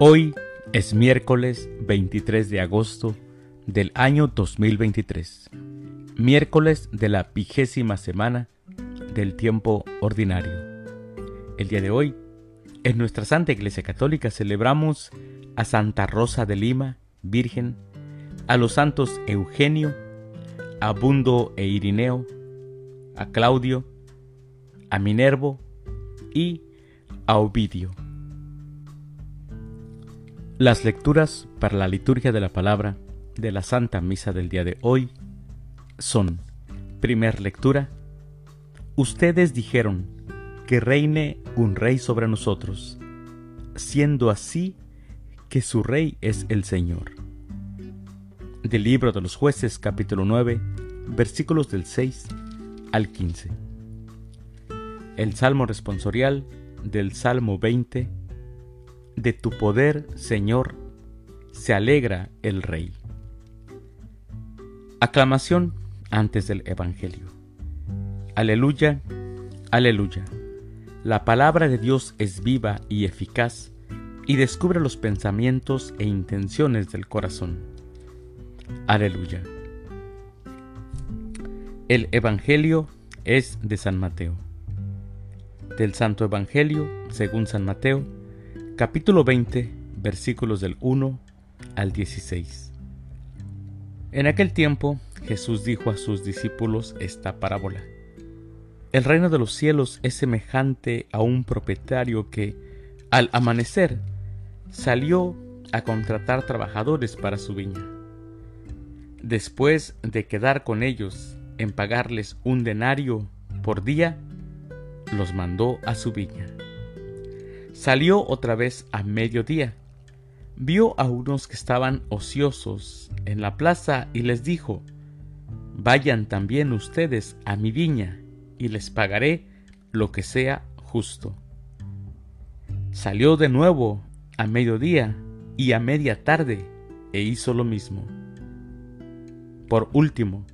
Hoy es miércoles 23 de agosto del año 2023, miércoles de la vigésima semana del tiempo ordinario. El día de hoy, en nuestra Santa Iglesia Católica celebramos a Santa Rosa de Lima, Virgen, a los santos Eugenio, a Bundo e Irineo, a Claudio, a Minervo y a Ovidio. Las lecturas para la liturgia de la palabra de la Santa Misa del día de hoy son, primer lectura, ustedes dijeron que reine un rey sobre nosotros, siendo así que su rey es el Señor. Del libro de los jueces capítulo 9 versículos del 6 al 15. El Salmo responsorial del Salmo 20 de tu poder, Señor, se alegra el Rey. Aclamación antes del Evangelio. Aleluya, aleluya. La palabra de Dios es viva y eficaz y descubre los pensamientos e intenciones del corazón. Aleluya. El Evangelio es de San Mateo. Del Santo Evangelio, según San Mateo, capítulo 20, versículos del 1 al 16. En aquel tiempo Jesús dijo a sus discípulos esta parábola. El reino de los cielos es semejante a un propietario que, al amanecer, salió a contratar trabajadores para su viña. Después de quedar con ellos en pagarles un denario por día, los mandó a su viña. Salió otra vez a mediodía. Vio a unos que estaban ociosos en la plaza y les dijo, Vayan también ustedes a mi viña y les pagaré lo que sea justo. Salió de nuevo a mediodía y a media tarde e hizo lo mismo. Por último,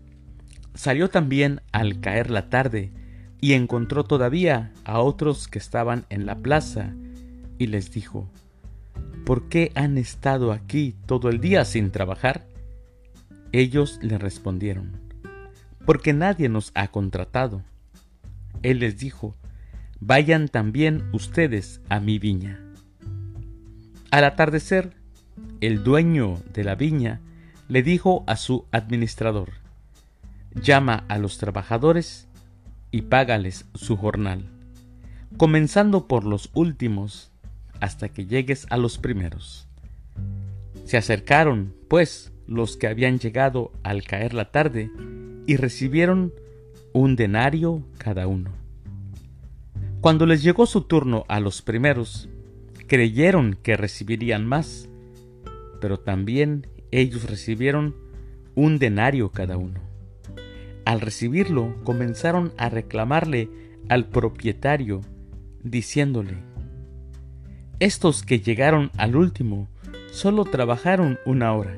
salió también al caer la tarde y encontró todavía a otros que estaban en la plaza y les dijo, ¿por qué han estado aquí todo el día sin trabajar? Ellos le respondieron, porque nadie nos ha contratado. Él les dijo, vayan también ustedes a mi viña. Al atardecer, el dueño de la viña le dijo a su administrador, llama a los trabajadores y págales su jornal, comenzando por los últimos hasta que llegues a los primeros. Se acercaron, pues, los que habían llegado al caer la tarde y recibieron un denario cada uno. Cuando les llegó su turno a los primeros, creyeron que recibirían más, pero también ellos recibieron un denario cada uno. Al recibirlo comenzaron a reclamarle al propietario, diciéndole, estos que llegaron al último solo trabajaron una hora,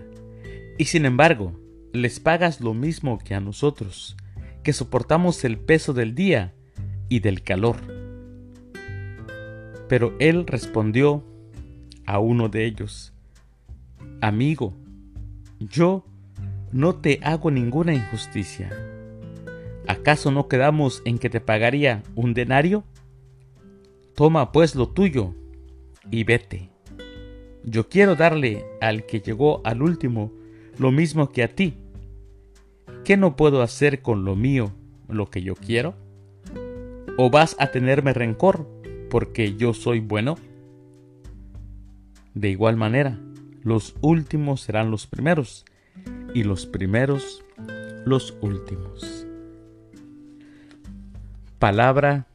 y sin embargo les pagas lo mismo que a nosotros, que soportamos el peso del día y del calor. Pero él respondió a uno de ellos, Amigo, yo no te hago ninguna injusticia. ¿Acaso no quedamos en que te pagaría un denario? Toma pues lo tuyo y vete. Yo quiero darle al que llegó al último lo mismo que a ti. ¿Qué no puedo hacer con lo mío lo que yo quiero? ¿O vas a tenerme rencor porque yo soy bueno? De igual manera, los últimos serán los primeros y los primeros los últimos. Palabra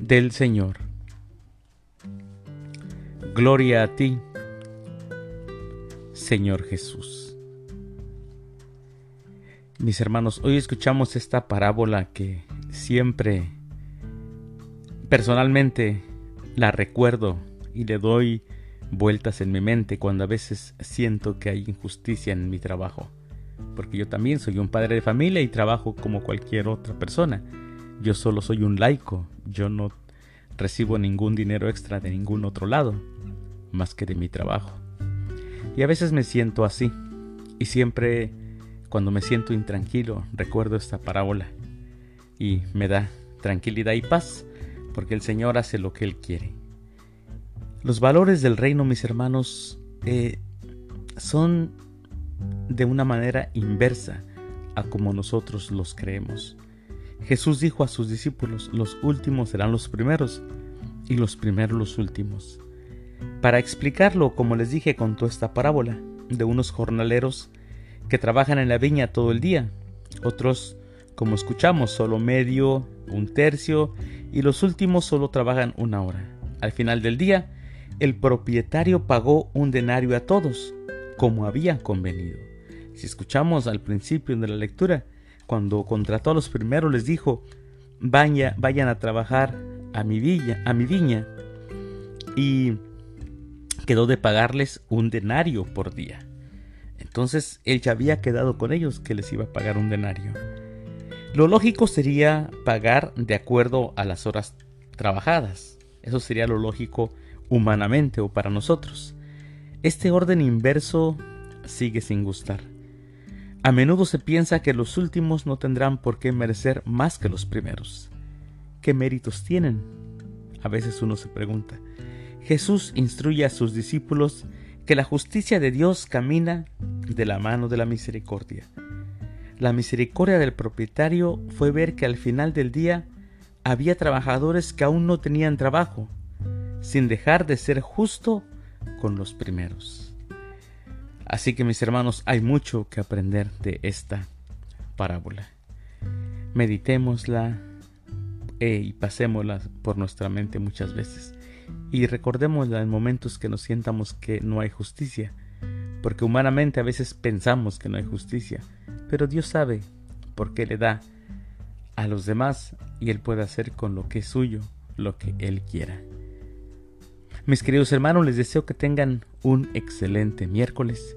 del Señor. Gloria a ti, Señor Jesús. Mis hermanos, hoy escuchamos esta parábola que siempre personalmente la recuerdo y le doy vueltas en mi mente cuando a veces siento que hay injusticia en mi trabajo. Porque yo también soy un padre de familia y trabajo como cualquier otra persona. Yo solo soy un laico, yo no recibo ningún dinero extra de ningún otro lado más que de mi trabajo. Y a veces me siento así. Y siempre cuando me siento intranquilo recuerdo esta parábola. Y me da tranquilidad y paz porque el Señor hace lo que Él quiere. Los valores del reino, mis hermanos, eh, son de una manera inversa a como nosotros los creemos. Jesús dijo a sus discípulos, los últimos serán los primeros y los primeros los últimos. Para explicarlo, como les dije, contó esta parábola de unos jornaleros que trabajan en la viña todo el día, otros, como escuchamos, solo medio, un tercio, y los últimos solo trabajan una hora. Al final del día, el propietario pagó un denario a todos, como había convenido. Si escuchamos al principio de la lectura, cuando contrató a los primeros les dijo, Vaya, vayan a trabajar a mi villa, a mi viña, y quedó de pagarles un denario por día. Entonces él ya había quedado con ellos que les iba a pagar un denario. Lo lógico sería pagar de acuerdo a las horas trabajadas. Eso sería lo lógico humanamente o para nosotros. Este orden inverso sigue sin gustar. A menudo se piensa que los últimos no tendrán por qué merecer más que los primeros. ¿Qué méritos tienen? A veces uno se pregunta. Jesús instruye a sus discípulos que la justicia de Dios camina de la mano de la misericordia. La misericordia del propietario fue ver que al final del día había trabajadores que aún no tenían trabajo, sin dejar de ser justo con los primeros. Así que mis hermanos, hay mucho que aprender de esta parábola. Meditémosla eh, y pasémosla por nuestra mente muchas veces. Y recordémosla en momentos que nos sientamos que no hay justicia. Porque humanamente a veces pensamos que no hay justicia. Pero Dios sabe por qué le da a los demás y Él puede hacer con lo que es suyo lo que Él quiera. Mis queridos hermanos, les deseo que tengan un excelente miércoles.